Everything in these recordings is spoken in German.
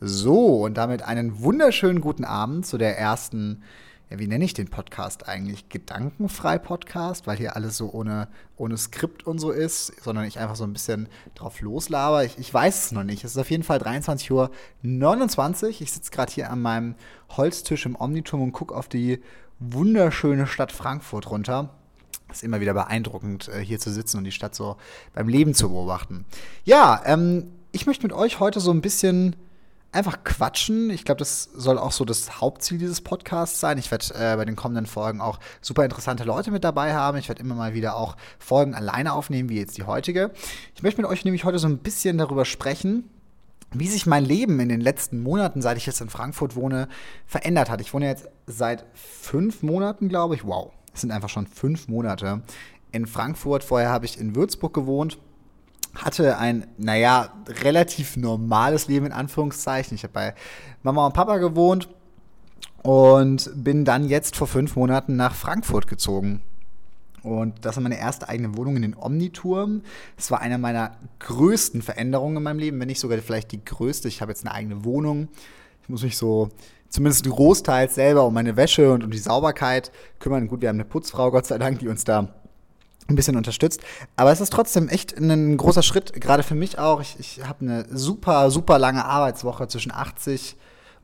So, und damit einen wunderschönen guten Abend zu der ersten, ja, wie nenne ich den Podcast eigentlich? Gedankenfrei-Podcast, weil hier alles so ohne, ohne Skript und so ist, sondern ich einfach so ein bisschen drauf loslaber. Ich, ich weiß es noch nicht. Es ist auf jeden Fall 23.29 Uhr. Ich sitze gerade hier an meinem Holztisch im Omniturm und gucke auf die wunderschöne Stadt Frankfurt runter. Ist immer wieder beeindruckend, äh, hier zu sitzen und die Stadt so beim Leben zu beobachten. Ja, ähm, ich möchte mit euch heute so ein bisschen einfach quatschen. Ich glaube, das soll auch so das Hauptziel dieses Podcasts sein. Ich werde äh, bei den kommenden Folgen auch super interessante Leute mit dabei haben. Ich werde immer mal wieder auch Folgen alleine aufnehmen, wie jetzt die heutige. Ich möchte mit euch nämlich heute so ein bisschen darüber sprechen, wie sich mein Leben in den letzten Monaten, seit ich jetzt in Frankfurt wohne, verändert hat. Ich wohne jetzt seit fünf Monaten, glaube ich. Wow, es sind einfach schon fünf Monate in Frankfurt. Vorher habe ich in Würzburg gewohnt hatte ein, naja, relativ normales Leben in Anführungszeichen. Ich habe bei Mama und Papa gewohnt und bin dann jetzt vor fünf Monaten nach Frankfurt gezogen. Und das war meine erste eigene Wohnung in den Omniturm. Das war eine meiner größten Veränderungen in meinem Leben, wenn nicht sogar vielleicht die größte. Ich habe jetzt eine eigene Wohnung. Ich muss mich so zumindest großteils selber um meine Wäsche und um die Sauberkeit kümmern. Gut, wir haben eine Putzfrau, Gott sei Dank, die uns da ein bisschen unterstützt. Aber es ist trotzdem echt ein großer Schritt, gerade für mich auch. Ich, ich habe eine super, super lange Arbeitswoche zwischen 80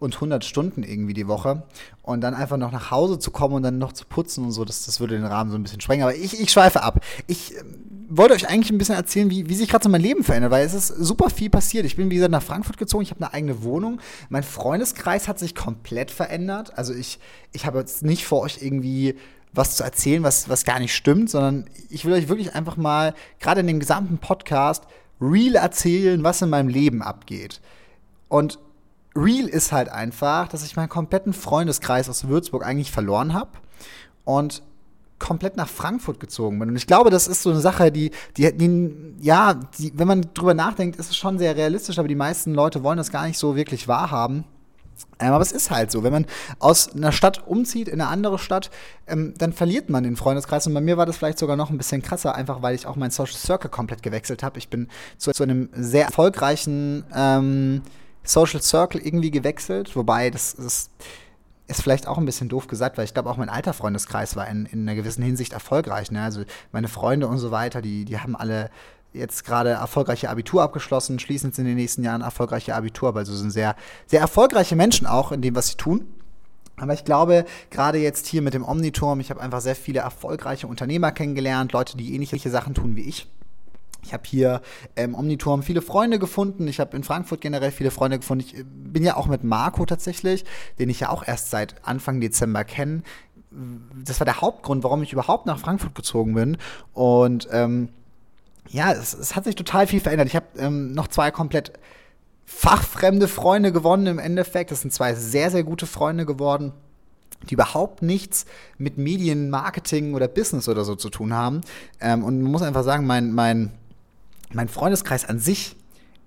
und 100 Stunden irgendwie die Woche. Und dann einfach noch nach Hause zu kommen und dann noch zu putzen und so, das, das würde den Rahmen so ein bisschen sprengen. Aber ich, ich schweife ab. Ich äh, wollte euch eigentlich ein bisschen erzählen, wie, wie sich gerade so mein Leben verändert, weil es ist super viel passiert. Ich bin, wie gesagt, nach Frankfurt gezogen. Ich habe eine eigene Wohnung. Mein Freundeskreis hat sich komplett verändert. Also ich, ich habe jetzt nicht vor euch irgendwie was zu erzählen, was, was gar nicht stimmt, sondern ich will euch wirklich einfach mal, gerade in dem gesamten Podcast, real erzählen, was in meinem Leben abgeht. Und real ist halt einfach, dass ich meinen kompletten Freundeskreis aus Würzburg eigentlich verloren habe und komplett nach Frankfurt gezogen bin. Und ich glaube, das ist so eine Sache, die, die, die ja, die, wenn man drüber nachdenkt, ist es schon sehr realistisch, aber die meisten Leute wollen das gar nicht so wirklich wahrhaben. Ähm, aber es ist halt so, wenn man aus einer Stadt umzieht in eine andere Stadt, ähm, dann verliert man den Freundeskreis. Und bei mir war das vielleicht sogar noch ein bisschen krasser, einfach weil ich auch mein Social Circle komplett gewechselt habe. Ich bin zu, zu, einem sehr erfolgreichen ähm, Social Circle irgendwie gewechselt, wobei das, das ist vielleicht auch ein bisschen doof gesagt, weil ich glaube, auch mein alter Freundeskreis war in, in einer gewissen Hinsicht erfolgreich. Ne? Also meine Freunde und so weiter, die, die haben alle jetzt gerade erfolgreiche Abitur abgeschlossen, schließen jetzt in den nächsten Jahren erfolgreiche Abitur, also sind sehr, sehr erfolgreiche Menschen auch in dem, was sie tun. Aber ich glaube, gerade jetzt hier mit dem Omniturm, ich habe einfach sehr viele erfolgreiche Unternehmer kennengelernt, Leute, die ähnliche Sachen tun wie ich. Ich habe hier im ähm, Omniturm viele Freunde gefunden. Ich habe in Frankfurt generell viele Freunde gefunden. Ich äh, bin ja auch mit Marco tatsächlich, den ich ja auch erst seit Anfang Dezember kenne. Das war der Hauptgrund, warum ich überhaupt nach Frankfurt gezogen bin. Und ähm, ja, es, es, hat sich total viel verändert. Ich habe ähm, noch zwei komplett fachfremde Freunde gewonnen im Endeffekt. Das sind zwei sehr, sehr gute Freunde geworden, die überhaupt nichts mit Medien, Marketing oder Business oder so zu tun haben. Ähm, und man muss einfach sagen, mein, mein, mein Freundeskreis an sich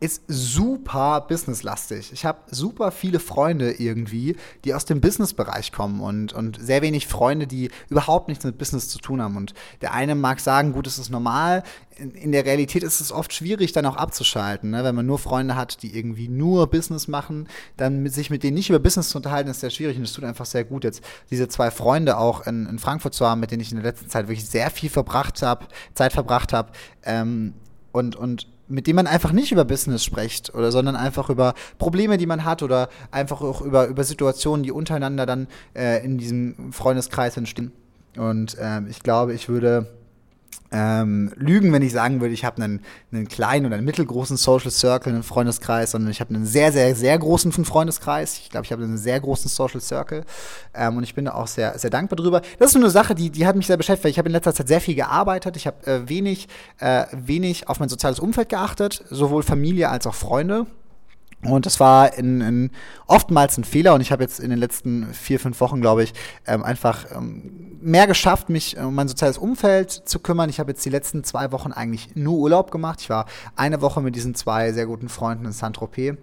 ist super businesslastig. Ich habe super viele Freunde irgendwie, die aus dem Businessbereich kommen und, und sehr wenig Freunde, die überhaupt nichts mit Business zu tun haben. Und der eine mag sagen, gut, es ist normal. In, in, der Realität ist es oft schwierig, dann auch abzuschalten. Ne? Wenn man nur Freunde hat, die irgendwie nur Business machen, dann mit, sich mit denen nicht über Business zu unterhalten, ist sehr schwierig. Und es tut einfach sehr gut, jetzt diese zwei Freunde auch in, in Frankfurt zu haben, mit denen ich in der letzten Zeit wirklich sehr viel verbracht habe, Zeit verbracht habe. Ähm, und, und mit dem man einfach nicht über Business spricht oder sondern einfach über Probleme, die man hat oder einfach auch über, über Situationen, die untereinander dann äh, in diesem Freundeskreis entstehen. Und ähm, ich glaube, ich würde ähm, lügen, wenn ich sagen würde, ich habe einen, einen kleinen oder einen mittelgroßen Social Circle, einen Freundeskreis, sondern ich habe einen sehr, sehr, sehr großen Freundeskreis. Ich glaube, ich habe einen sehr großen Social Circle ähm, und ich bin da auch sehr, sehr dankbar drüber. Das ist so eine Sache, die, die hat mich sehr beschäftigt. Ich habe in letzter Zeit sehr viel gearbeitet. Ich habe äh, wenig, äh, wenig auf mein soziales Umfeld geachtet, sowohl Familie als auch Freunde. Und das war in, in oftmals ein Fehler und ich habe jetzt in den letzten vier, fünf Wochen, glaube ich, ähm, einfach ähm, mehr geschafft, mich um mein soziales Umfeld zu kümmern. Ich habe jetzt die letzten zwei Wochen eigentlich nur Urlaub gemacht. Ich war eine Woche mit diesen zwei sehr guten Freunden in Saint-Tropez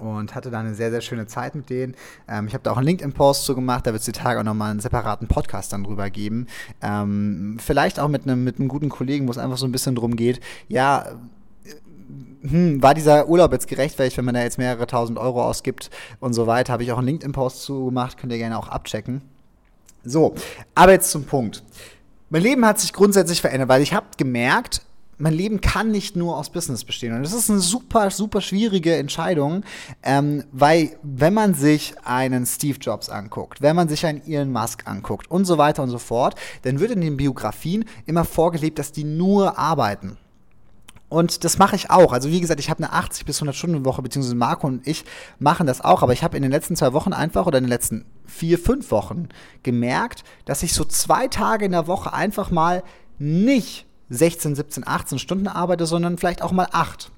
und hatte da eine sehr, sehr schöne Zeit mit denen. Ähm, ich habe da auch einen LinkedIn-Post zu gemacht, da wird es die Tage auch nochmal einen separaten Podcast dann drüber geben. Ähm, vielleicht auch mit einem, mit einem guten Kollegen, wo es einfach so ein bisschen drum geht, ja, hm, war dieser Urlaub jetzt gerechtfertigt, wenn man da jetzt mehrere tausend Euro ausgibt und so weiter. Habe ich auch einen LinkedIn-Post zu gemacht, könnt ihr gerne auch abchecken. So, aber jetzt zum Punkt. Mein Leben hat sich grundsätzlich verändert, weil ich habe gemerkt, mein Leben kann nicht nur aus Business bestehen. Und das ist eine super, super schwierige Entscheidung, ähm, weil wenn man sich einen Steve Jobs anguckt, wenn man sich einen Elon Musk anguckt und so weiter und so fort, dann wird in den Biografien immer vorgelebt, dass die nur arbeiten. Und das mache ich auch. Also wie gesagt, ich habe eine 80 bis 100 Stunden Woche, beziehungsweise Marco und ich machen das auch. Aber ich habe in den letzten zwei Wochen einfach oder in den letzten vier, fünf Wochen gemerkt, dass ich so zwei Tage in der Woche einfach mal nicht 16, 17, 18 Stunden arbeite, sondern vielleicht auch mal acht.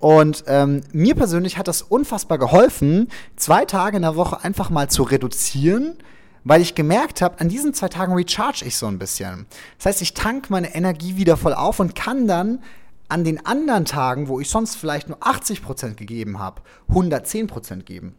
Und ähm, mir persönlich hat das unfassbar geholfen, zwei Tage in der Woche einfach mal zu reduzieren, weil ich gemerkt habe, an diesen zwei Tagen recharge ich so ein bisschen. Das heißt, ich tank meine Energie wieder voll auf und kann dann an den anderen Tagen, wo ich sonst vielleicht nur 80% gegeben habe, 110% geben.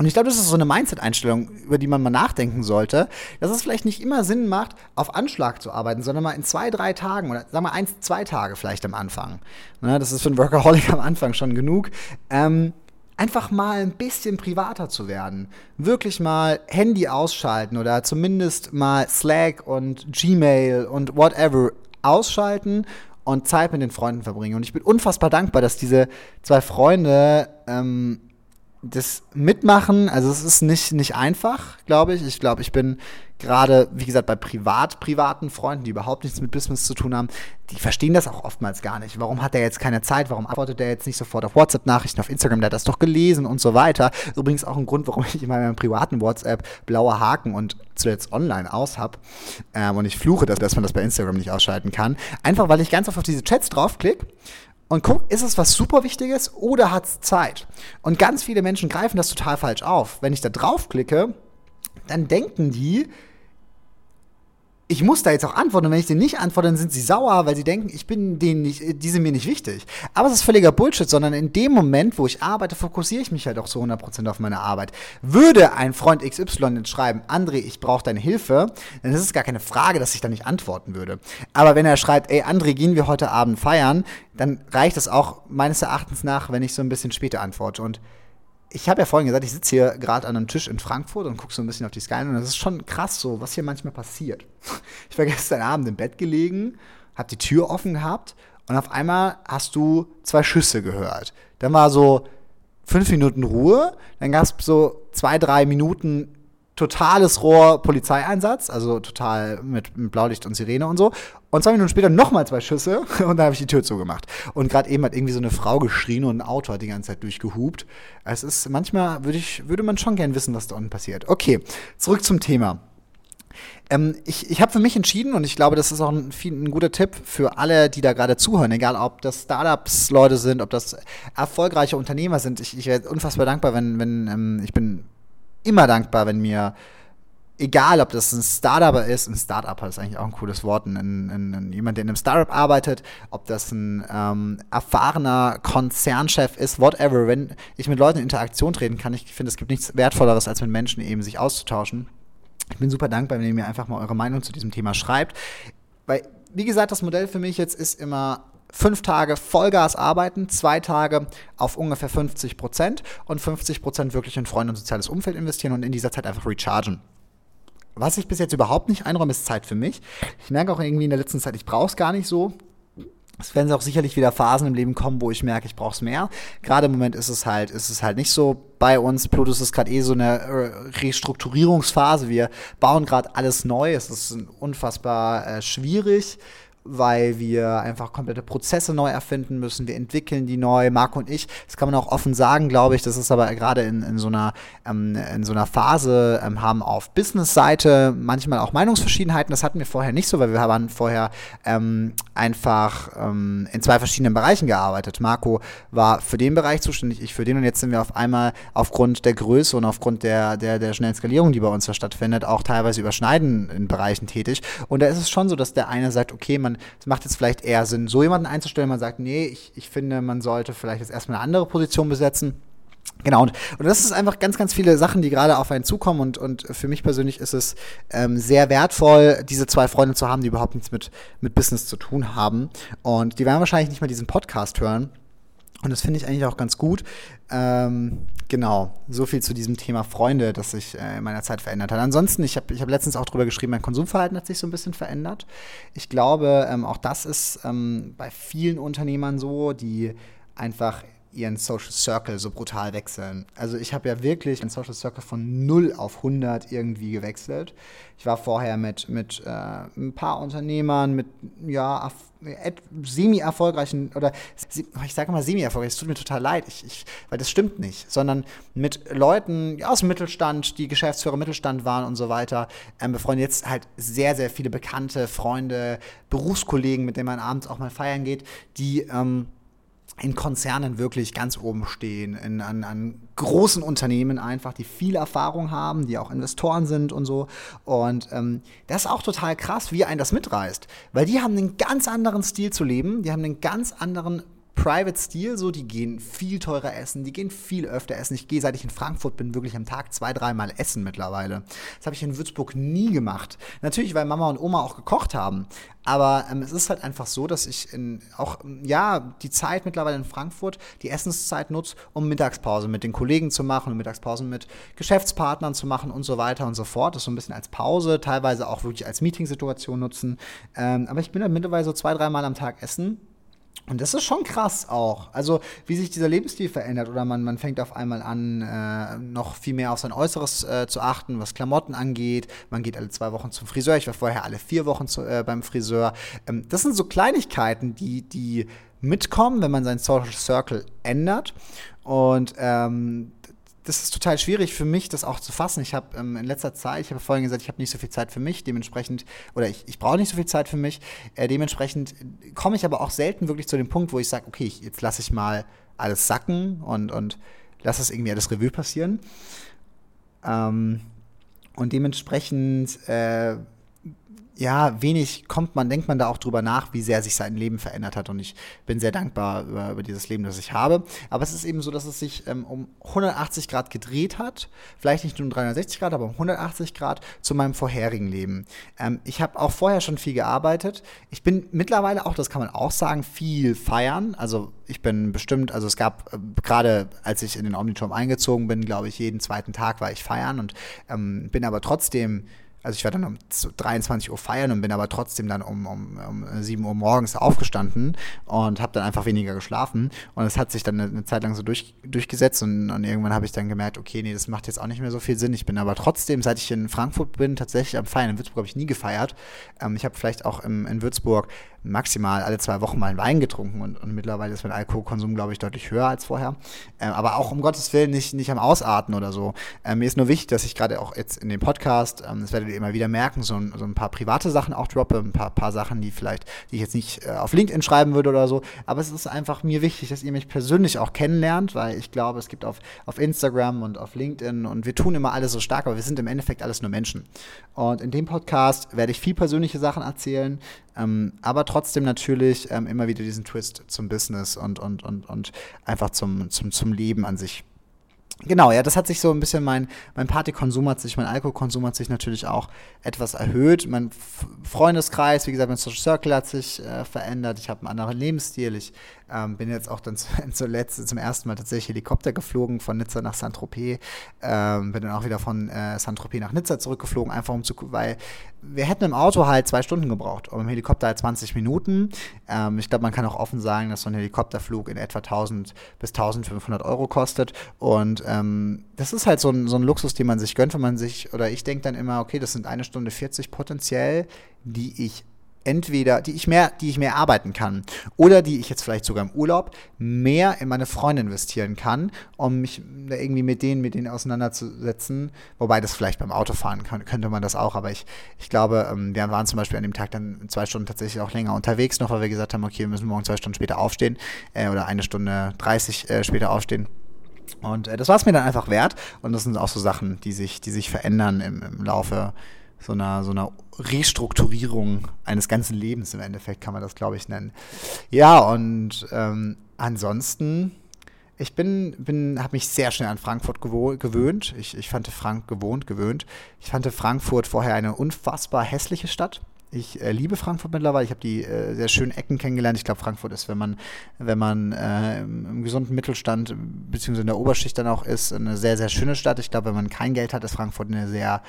Und ich glaube, das ist so eine Mindset-Einstellung, über die man mal nachdenken sollte, dass es vielleicht nicht immer Sinn macht, auf Anschlag zu arbeiten, sondern mal in zwei, drei Tagen oder sagen wir eins, zwei Tage vielleicht am Anfang. Ne, das ist für einen Workaholic am Anfang schon genug. Ähm, einfach mal ein bisschen privater zu werden. Wirklich mal Handy ausschalten oder zumindest mal Slack und Gmail und whatever ausschalten und Zeit mit den Freunden verbringen. Und ich bin unfassbar dankbar, dass diese zwei Freunde ähm, das mitmachen, also es ist nicht, nicht einfach, glaube ich. Ich glaube, ich bin gerade, wie gesagt, bei privat, privaten Freunden, die überhaupt nichts mit Business zu tun haben, die verstehen das auch oftmals gar nicht. Warum hat er jetzt keine Zeit? Warum antwortet er jetzt nicht sofort auf WhatsApp-Nachrichten, auf Instagram? Der hat das doch gelesen und so weiter. Übrigens auch ein Grund, warum ich in meinem privaten WhatsApp blaue Haken und zuletzt online aus habe. Ähm, und ich fluche, dass, dass man das bei Instagram nicht ausschalten kann. Einfach, weil ich ganz oft auf diese Chats draufklicke und guck, ist es was super Wichtiges oder hat es Zeit? Und ganz viele Menschen greifen das total falsch auf. Wenn ich da draufklicke, dann denken die, ich muss da jetzt auch antworten. Und wenn ich denen nicht antworte, dann sind sie sauer, weil sie denken, ich bin denen nicht, die sind mir nicht wichtig. Aber es ist völliger Bullshit, sondern in dem Moment, wo ich arbeite, fokussiere ich mich halt auch zu 100% auf meine Arbeit. Würde ein Freund XY jetzt schreiben, André, ich brauche deine Hilfe, dann ist es gar keine Frage, dass ich da nicht antworten würde. Aber wenn er schreibt, ey André, gehen wir heute Abend feiern, dann reicht es auch meines Erachtens nach, wenn ich so ein bisschen später antworte. Und ich habe ja vorhin gesagt, ich sitze hier gerade an einem Tisch in Frankfurt und gucke so ein bisschen auf die Skyline und das ist schon krass so, was hier manchmal passiert. Ich war gestern Abend im Bett gelegen, habe die Tür offen gehabt und auf einmal hast du zwei Schüsse gehört. Dann war so fünf Minuten Ruhe, dann gab es so zwei, drei Minuten totales Rohr Polizeieinsatz, also total mit, mit, Blaulicht und Sirene und so. Und zwei Minuten später nochmal zwei Schüsse und dann habe ich die Tür zugemacht. Und gerade eben hat irgendwie so eine Frau geschrien und ein Auto hat die ganze Zeit durchgehupt. Es ist manchmal würde ich würde man schon gern wissen, was da unten passiert. Okay, zurück zum Thema. Ähm, ich ich habe für mich entschieden und ich glaube, das ist auch ein, ein guter Tipp für alle, die da gerade zuhören, egal ob das Startups Leute sind, ob das erfolgreiche Unternehmer sind. Ich, ich wäre unfassbar dankbar, wenn, wenn ähm, ich bin immer dankbar, wenn mir, egal ob das ein Startup ist, ein Startup ist eigentlich auch ein cooles Wort, ein, ein, ein jemand, der in einem Startup arbeitet, ob das ein ähm, erfahrener Konzernchef ist, whatever, wenn ich mit Leuten in Interaktion treten kann, ich finde, es gibt nichts Wertvolleres, als mit Menschen eben sich auszutauschen. Ich bin super dankbar, wenn ihr mir einfach mal eure Meinung zu diesem Thema schreibt. Weil, wie gesagt, das Modell für mich jetzt ist immer fünf Tage Vollgas arbeiten, zwei Tage auf ungefähr 50 Prozent und 50 Prozent wirklich in Freunde und soziales Umfeld investieren und in dieser Zeit einfach rechargen. Was ich bis jetzt überhaupt nicht einräume, ist Zeit für mich. Ich merke auch irgendwie in der letzten Zeit, ich brauche es gar nicht so. Es werden auch sicherlich wieder Phasen im Leben kommen, wo ich merke, ich brauche es mehr. Gerade im Moment ist es halt, ist es halt nicht so bei uns. Plutus ist gerade eh so eine äh, Restrukturierungsphase. Wir bauen gerade alles neu. Es ist unfassbar äh, schwierig weil wir einfach komplette Prozesse neu erfinden müssen. Wir entwickeln die neu, Marco und ich. Das kann man auch offen sagen, glaube ich. Das ist aber gerade in, in, so, einer, ähm, in so einer Phase, ähm, haben auf Business-Seite manchmal auch Meinungsverschiedenheiten. Das hatten wir vorher nicht so, weil wir haben vorher ähm, einfach ähm, in zwei verschiedenen Bereichen gearbeitet. Marco war für den Bereich zuständig, ich für den. Und jetzt sind wir auf einmal aufgrund der Größe und aufgrund der, der, der schnellen Skalierung, die bei uns da stattfindet, auch teilweise überschneiden in Bereichen tätig. Und da ist es schon so, dass der eine sagt, okay, man man, es macht jetzt vielleicht eher Sinn, so jemanden einzustellen. Man sagt, nee, ich, ich finde, man sollte vielleicht jetzt erstmal eine andere Position besetzen. Genau, und, und das ist einfach ganz, ganz viele Sachen, die gerade auf einen zukommen. Und, und für mich persönlich ist es ähm, sehr wertvoll, diese zwei Freunde zu haben, die überhaupt nichts mit, mit Business zu tun haben. Und die werden wahrscheinlich nicht mal diesen Podcast hören. Und das finde ich eigentlich auch ganz gut. Ähm, genau, so viel zu diesem Thema Freunde, das sich äh, in meiner Zeit verändert hat. Ansonsten, ich habe ich hab letztens auch darüber geschrieben, mein Konsumverhalten hat sich so ein bisschen verändert. Ich glaube, ähm, auch das ist ähm, bei vielen Unternehmern so, die einfach ihren Social Circle so brutal wechseln. Also ich habe ja wirklich einen Social Circle von 0 auf 100 irgendwie gewechselt. Ich war vorher mit, mit äh, ein paar Unternehmern, mit ja, semi-erfolgreichen oder ich sage mal semi-erfolgreich, es tut mir total leid, ich, ich, weil das stimmt nicht, sondern mit Leuten aus dem Mittelstand, die Geschäftsführer Mittelstand waren und so weiter, ähm, befreundet jetzt halt sehr, sehr viele bekannte Freunde, Berufskollegen, mit denen man abends auch mal feiern geht, die ähm, in Konzernen wirklich ganz oben stehen, in, an, an, großen Unternehmen einfach, die viel Erfahrung haben, die auch Investoren sind und so. Und ähm, das ist auch total krass, wie ein das mitreißt, weil die haben einen ganz anderen Stil zu leben, die haben einen ganz anderen Private-Stil, so, die gehen viel teurer essen, die gehen viel öfter essen. Ich gehe, seit ich in Frankfurt bin, wirklich am Tag zwei, dreimal essen mittlerweile. Das habe ich in Würzburg nie gemacht. Natürlich, weil Mama und Oma auch gekocht haben. Aber ähm, es ist halt einfach so, dass ich in, auch, ja, die Zeit mittlerweile in Frankfurt, die Essenszeit nutze, um Mittagspause mit den Kollegen zu machen, Mittagspausen mit Geschäftspartnern zu machen und so weiter und so fort. Das so ein bisschen als Pause, teilweise auch wirklich als Meetingsituation nutzen. Ähm, aber ich bin dann mittlerweile so zwei, dreimal am Tag essen und das ist schon krass auch. Also, wie sich dieser Lebensstil verändert. Oder man, man fängt auf einmal an, äh, noch viel mehr auf sein Äußeres äh, zu achten, was Klamotten angeht. Man geht alle zwei Wochen zum Friseur. Ich war vorher alle vier Wochen zu, äh, beim Friseur. Ähm, das sind so Kleinigkeiten, die, die mitkommen, wenn man seinen Social Circle ändert. Und ähm, das ist total schwierig für mich, das auch zu fassen. Ich habe ähm, in letzter Zeit, ich habe vorhin gesagt, ich habe nicht so viel Zeit für mich, dementsprechend, oder ich, ich brauche nicht so viel Zeit für mich, äh, dementsprechend komme ich aber auch selten wirklich zu dem Punkt, wo ich sage, okay, ich, jetzt lasse ich mal alles sacken und, und lasse es irgendwie alles Revue passieren. Ähm, und dementsprechend äh, ja, wenig kommt man, denkt man da auch drüber nach, wie sehr sich sein Leben verändert hat. Und ich bin sehr dankbar über, über dieses Leben, das ich habe. Aber es ist eben so, dass es sich ähm, um 180 Grad gedreht hat. Vielleicht nicht nur um 360 Grad, aber um 180 Grad zu meinem vorherigen Leben. Ähm, ich habe auch vorher schon viel gearbeitet. Ich bin mittlerweile auch, das kann man auch sagen, viel feiern. Also ich bin bestimmt, also es gab äh, gerade, als ich in den Omniturm eingezogen bin, glaube ich, jeden zweiten Tag war ich feiern und ähm, bin aber trotzdem also ich war dann um 23 Uhr feiern und bin aber trotzdem dann um, um, um 7 Uhr morgens aufgestanden und habe dann einfach weniger geschlafen. Und es hat sich dann eine, Zeit lang so durch, durchgesetzt und, und irgendwann habe ich dann gemerkt, okay, nee, das macht jetzt auch nicht mehr so viel Sinn. Ich bin aber trotzdem, seit ich in Frankfurt bin, tatsächlich am Feiern. In Würzburg habe ich nie gefeiert. Ähm, ich habe vielleicht auch im, in Würzburg maximal alle zwei Wochen mal einen Wein getrunken und, und mittlerweile ist mein Alkoholkonsum, glaube ich, deutlich höher als vorher. Äh, aber auch um Gottes Willen nicht, nicht am Ausarten oder so. Äh, mir ist nur wichtig, dass ich gerade auch jetzt in dem Podcast, ähm, das werdet ihr immer wieder merken, so ein, so ein paar private Sachen auch droppe, ein paar, paar Sachen, die vielleicht, die ich jetzt nicht äh, auf LinkedIn schreiben würde oder so. Aber es ist einfach mir wichtig, dass ihr mich persönlich auch kennenlernt, weil ich glaube, es gibt auf, auf Instagram und auf LinkedIn und wir tun immer alles so stark, aber wir sind im Endeffekt alles nur Menschen. Und in dem Podcast werde ich viel persönliche Sachen erzählen, ähm, aber trotzdem natürlich ähm, immer wieder diesen Twist zum Business und, und, und, und einfach zum, zum, zum Leben an sich. Genau, ja, das hat sich so ein bisschen, mein, mein Partykonsum hat sich, mein Alkoholkonsum hat sich natürlich auch etwas erhöht. Mein Freundeskreis, wie gesagt, mein Social Circle hat sich äh, verändert. Ich habe einen anderen Lebensstil. Ich ähm, bin jetzt auch dann zuletzt zum ersten Mal tatsächlich Helikopter geflogen von Nizza nach Saint-Tropez. Ähm, bin dann auch wieder von äh, Saint-Tropez nach Nizza zurückgeflogen, einfach um zu, weil wir hätten im Auto halt zwei Stunden gebraucht und im Helikopter halt 20 Minuten. Ähm, ich glaube, man kann auch offen sagen, dass so ein Helikopterflug in etwa 1000 bis 1500 Euro kostet. Und ähm, das ist halt so ein, so ein Luxus, den man sich gönnt, wenn man sich, oder ich denke dann immer, okay, das sind eine Stunde 40 potenziell, die ich entweder, die ich mehr, die ich mehr arbeiten kann oder die ich jetzt vielleicht sogar im Urlaub mehr in meine Freunde investieren kann, um mich irgendwie mit denen, mit denen auseinanderzusetzen. Wobei das vielleicht beim Autofahren kann, könnte man das auch, aber ich, ich glaube, ähm, wir waren zum Beispiel an dem Tag dann zwei Stunden tatsächlich auch länger unterwegs noch, weil wir gesagt haben, okay, wir müssen morgen zwei Stunden später aufstehen äh, oder eine Stunde 30 äh, später aufstehen. Und äh, das war es mir dann einfach wert. Und das sind auch so Sachen, die sich, die sich verändern im, im Laufe so einer, so einer Restrukturierung eines ganzen Lebens im Endeffekt, kann man das, glaube ich, nennen. Ja, und ähm, ansonsten, ich bin, bin, habe mich sehr schnell an Frankfurt gewöhnt. Ich, ich fand Frank gewohnt, gewöhnt. Ich fand Frankfurt vorher eine unfassbar hässliche Stadt. Ich äh, liebe Frankfurt mittlerweile. Ich habe die äh, sehr schönen Ecken kennengelernt. Ich glaube, Frankfurt ist, wenn man, wenn man äh, im gesunden Mittelstand beziehungsweise in der Oberschicht dann auch ist, eine sehr, sehr schöne Stadt. Ich glaube, wenn man kein Geld hat, ist Frankfurt eine sehr,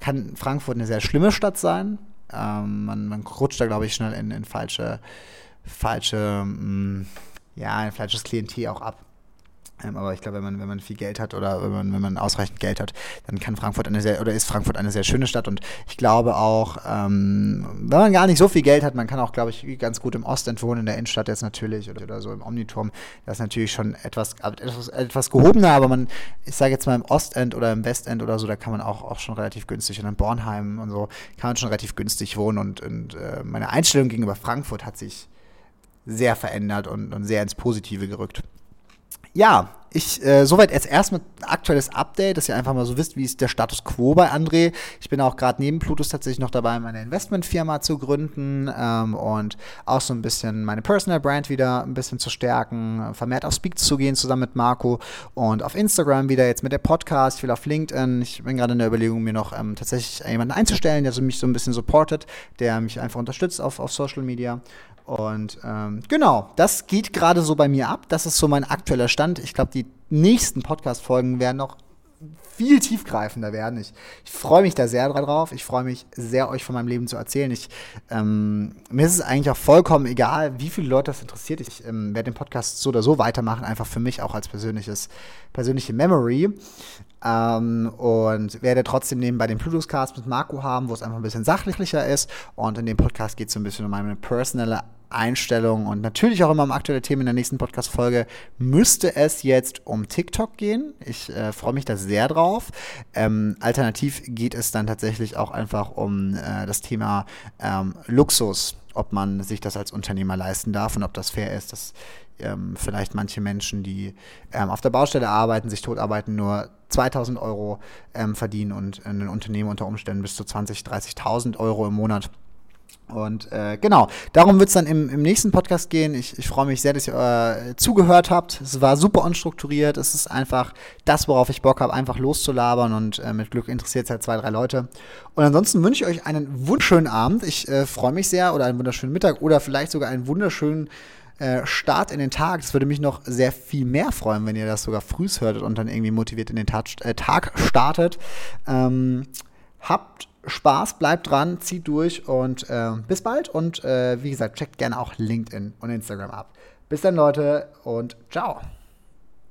kann Frankfurt eine sehr schlimme Stadt sein. Ähm, man, man rutscht da, glaube ich, schnell in, in falsche, falsche, mh, mm, ja, ein falsches Klientel auch ab. Ähm, aber ich glaube, wenn man, wenn man viel Geld hat oder wenn man, wenn man ausreichend Geld hat, dann kann Frankfurt eine sehr, oder ist Frankfurt eine sehr schöne Stadt. Und ich glaube auch, ähm, wenn man gar nicht so viel Geld hat, man kann auch, glaube ich, ganz gut im Ostend wohnen, in der Innenstadt jetzt natürlich, oder, oder so im Omniturm. Das ist natürlich schon etwas, etwas, etwas gehobener, aber man, ich sage jetzt mal im Ostend oder im Westend oder so, da kann man auch, auch schon relativ günstig, und in Bornheim und so, kann man schon relativ günstig wohnen. Und, und äh, meine Einstellung gegenüber Frankfurt hat sich sehr verändert und, und sehr ins Positive gerückt ja, ich, äh, soweit jetzt erstmal aktuelles Update, dass ihr einfach mal so wisst, wie ist der Status quo bei André. Ich bin auch gerade neben Plutus tatsächlich noch dabei, meine Investmentfirma zu gründen ähm, und auch so ein bisschen meine Personal Brand wieder ein bisschen zu stärken, vermehrt auf Speak zu gehen zusammen mit Marco und auf Instagram wieder jetzt mit der Podcast, will auf LinkedIn. Ich bin gerade in der Überlegung, mir noch ähm, tatsächlich jemanden einzustellen, der so mich so ein bisschen supportet, der mich einfach unterstützt auf, auf Social Media. Und ähm, genau, das geht gerade so bei mir ab. Das ist so mein aktueller Stand. Ich glaube, die nächsten Podcast-Folgen werden noch viel tiefgreifender werden. Ich, ich freue mich da sehr drauf. Ich freue mich sehr, euch von meinem Leben zu erzählen. Ich, ähm, mir ist es eigentlich auch vollkommen egal, wie viele Leute das interessiert. Ich ähm, werde den Podcast so oder so weitermachen, einfach für mich auch als persönliches, persönliche Memory. Ähm, und werde trotzdem nebenbei den Plutus-Cast mit Marco haben, wo es einfach ein bisschen sachlicher ist. Und in dem Podcast geht es so ein bisschen um meine personelle Einstellung und natürlich auch immer um aktuelle Themen in der nächsten Podcast-Folge müsste es jetzt um TikTok gehen. Ich äh, freue mich da sehr drauf. Ähm, alternativ geht es dann tatsächlich auch einfach um äh, das Thema ähm, Luxus, ob man sich das als Unternehmer leisten darf und ob das fair ist, dass ähm, vielleicht manche Menschen, die ähm, auf der Baustelle arbeiten, sich tot arbeiten, nur 2000 Euro ähm, verdienen und ein Unternehmen unter Umständen bis zu 20.000, 30.000 Euro im Monat und äh, genau, darum wird es dann im, im nächsten Podcast gehen. Ich, ich freue mich sehr, dass ihr äh, zugehört habt. Es war super unstrukturiert. Es ist einfach das, worauf ich Bock habe, einfach loszulabern und äh, mit Glück interessiert es halt zwei, drei Leute. Und ansonsten wünsche ich euch einen wunderschönen Abend. Ich äh, freue mich sehr oder einen wunderschönen Mittag oder vielleicht sogar einen wunderschönen äh, Start in den Tag. Das würde mich noch sehr viel mehr freuen, wenn ihr das sogar frühs hörtet und dann irgendwie motiviert in den Tag, äh, Tag startet. Ähm, habt Spaß, bleibt dran, zieht durch und äh, bis bald. Und äh, wie gesagt, checkt gerne auch LinkedIn und Instagram ab. Bis dann, Leute, und ciao.